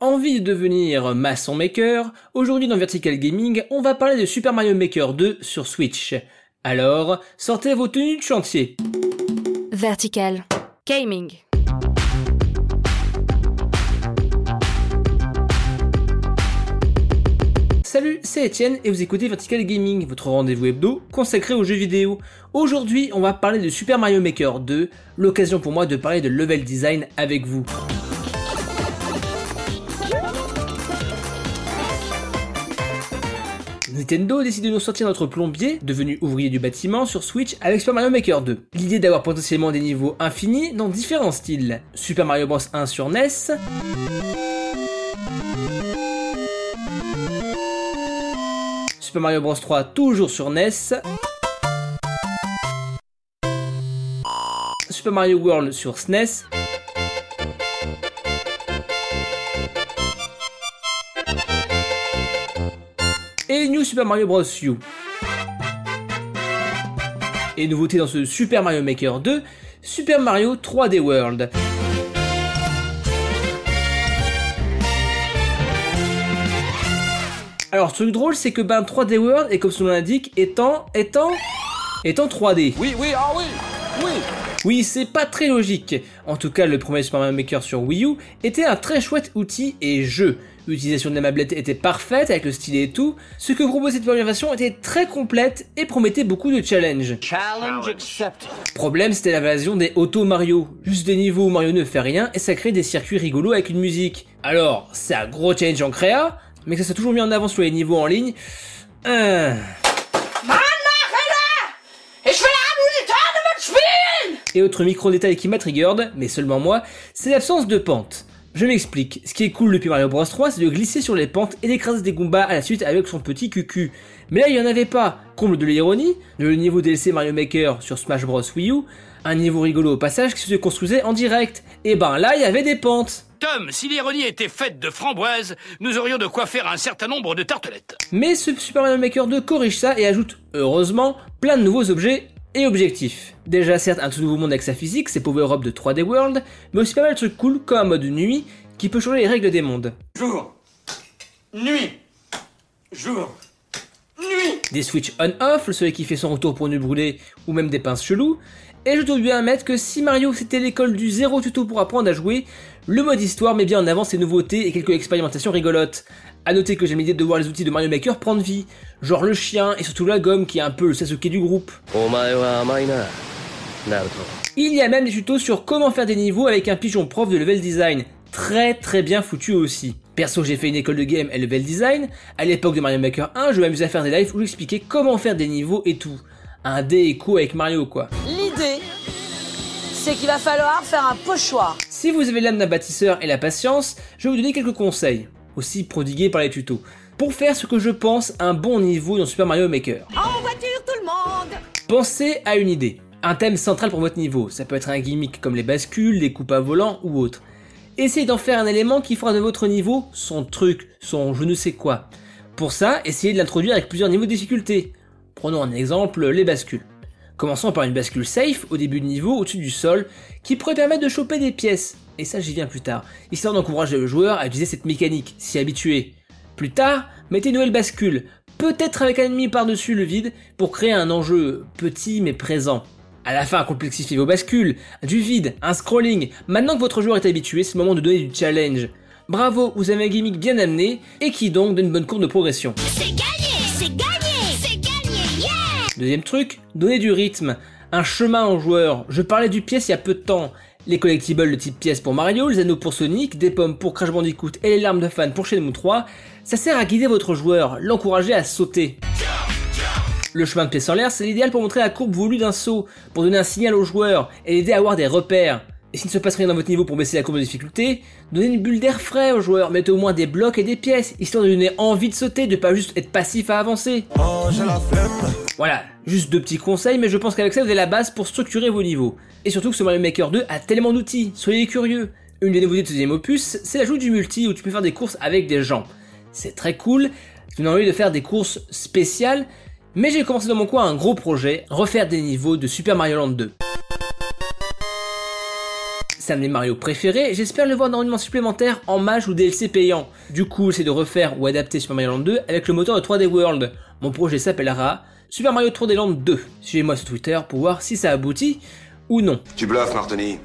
Envie de devenir maçon maker Aujourd'hui dans Vertical Gaming, on va parler de Super Mario Maker 2 sur Switch. Alors, sortez vos tenues de chantier. Vertical Gaming. Salut, c'est Etienne et vous écoutez Vertical Gaming, votre rendez-vous hebdo consacré aux jeux vidéo. Aujourd'hui, on va parler de Super Mario Maker 2, l'occasion pour moi de parler de level design avec vous. Nintendo décide de nous sortir notre plombier, devenu ouvrier du bâtiment, sur Switch avec Super Mario Maker 2. L'idée d'avoir potentiellement des niveaux infinis dans différents styles. Super Mario Bros 1 sur NES, Super Mario Bros 3 toujours sur NES, Super Mario World sur SNES, et New Super Mario Bros. U. Et nouveauté dans ce Super Mario Maker 2, Super Mario 3D World. Alors, ce truc drôle, c'est que ben 3D World est comme son nom l'indique, étant, étant, étant 3D. Oui, oui, ah oui, oui. Oui, c'est pas très logique. En tout cas, le premier Super Mario Maker sur Wii U était un très chouette outil et jeu. L'utilisation de la mablette était parfaite avec le stylet et tout. Ce que proposait cette première version était très complète et promettait beaucoup de challenges. Challenge accepted. Problème, c'était la version des Auto Mario. Juste des niveaux où Mario ne fait rien et ça crée des circuits rigolos avec une musique. Alors, c'est un gros challenge en créa, mais que ça soit toujours mis en avant sur les niveaux en ligne. euh, Et autre micro-détail qui m'a triggered, mais seulement moi, c'est l'absence de pente. Je m'explique, ce qui est cool depuis Mario Bros 3, c'est de glisser sur les pentes et d'écraser des Goombas à la suite avec son petit cucu. Mais là, il y en avait pas. Comble de l'ironie, le niveau DLC Mario Maker sur Smash Bros Wii U, un niveau rigolo au passage qui se construisait en direct. Et ben là, il y avait des pentes. Tom, si l'ironie était faite de framboises, nous aurions de quoi faire un certain nombre de tartelettes. Mais ce Super Mario Maker 2 corrige ça et ajoute, heureusement, plein de nouveaux objets et objectifs. Déjà certes un tout nouveau monde avec sa physique, c'est Power Up de 3D World, mais aussi pas mal de trucs cool comme un mode nuit qui peut changer les règles des mondes. Jour. Nuit. Jour des switches on-off, le soleil qui fait son retour pour nous brûler, ou même des pinces cheloues. Et je dois bien admettre que si Mario c'était l'école du zéro tuto pour apprendre à jouer, le mode histoire met bien en avant ses nouveautés et quelques expérimentations rigolotes. A noter que j'aime l'idée de voir les outils de Mario Maker prendre vie, genre le chien et surtout la gomme qui est un peu le Sasuke du groupe. Il y a même des tutos sur comment faire des niveaux avec un pigeon prof de level design, Très très bien foutu aussi. Perso, j'ai fait une école de game et level design. À l'époque de Mario Maker 1, je m'amusais à faire des lives où j'expliquais comment faire des niveaux et tout. Un dé écho avec Mario quoi. L'idée, c'est qu'il va falloir faire un pochoir. Si vous avez l'âme d'un bâtisseur et la patience, je vais vous donner quelques conseils, aussi prodigués par les tutos, pour faire ce que je pense un bon niveau dans Super Mario Maker. En voiture tout le monde Pensez à une idée, un thème central pour votre niveau, ça peut être un gimmick comme les bascules, les coupes à volant ou autre. Essayez d'en faire un élément qui fera de votre niveau son truc, son je ne sais quoi. Pour ça, essayez de l'introduire avec plusieurs niveaux de difficulté. Prenons un exemple, les bascules. Commençons par une bascule safe au début de niveau au-dessus du sol qui pourrait permettre de choper des pièces. Et ça j'y viens plus tard, histoire d'encourager le joueur à utiliser cette mécanique, s'y habituer. Plus tard, mettez une nouvelle bascule, peut-être avec un ennemi par-dessus le vide pour créer un enjeu petit mais présent. À la fin, complexifiez vos bascules, du vide, un scrolling. Maintenant que votre joueur est habitué, c'est le moment de donner du challenge. Bravo, vous avez un gimmick bien amené et qui donc donne une bonne courbe de progression. C'est gagné C'est gagné C'est gagné Yeah Deuxième truc, donner du rythme, un chemin aux joueurs. Je parlais du pièce il y a peu de temps. Les collectibles de type pièce pour Mario, les anneaux pour Sonic, des pommes pour Crash Bandicoot et les larmes de fan pour Shenmue 3, ça sert à guider votre joueur, l'encourager à sauter. Le chemin de pièce en l'air, c'est l'idéal pour montrer la courbe voulue d'un saut, pour donner un signal au joueur et l'aider à avoir des repères. Et s'il ne se passe rien dans votre niveau pour baisser la courbe de difficulté, donnez une bulle d'air frais au joueur, mettez au moins des blocs et des pièces, histoire de donner envie de sauter, de pas juste être passif à avancer. Oh, la. Voilà, juste deux petits conseils, mais je pense qu'avec ça vous avez la base pour structurer vos niveaux. Et surtout que ce Mario Maker 2 a tellement d'outils, soyez curieux. Une des nouveautés de ce deuxième opus, c'est l'ajout du multi où tu peux faire des courses avec des gens. C'est très cool, vous avez envie de faire des courses spéciales, mais j'ai commencé dans mon coin un gros projet, refaire des niveaux de Super Mario Land 2. C'est un de Mario préférés, j'espère le voir dans un monument supplémentaire en mage ou DLC payant. Du coup, c'est de refaire ou adapter Super Mario Land 2 avec le moteur de 3D World. Mon projet s'appellera Super Mario 3D Land 2. Suivez-moi sur Twitter pour voir si ça aboutit ou non. Tu bluffes, Martoni.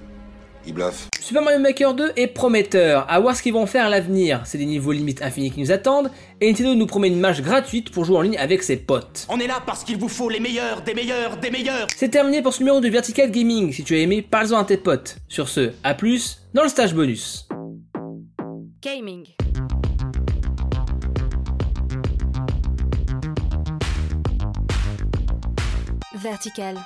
Il bluffe. Super Mario Maker 2 est prometteur, à voir ce qu'ils vont faire à l'avenir. C'est des niveaux limites infinis qui nous attendent, et Nintendo nous promet une match gratuite pour jouer en ligne avec ses potes. On est là parce qu'il vous faut les meilleurs, des meilleurs, des meilleurs. C'est terminé pour ce numéro de Vertical Gaming. Si tu as aimé, parle-en à tes potes. Sur ce, à plus dans le stage bonus. Gaming. Vertical.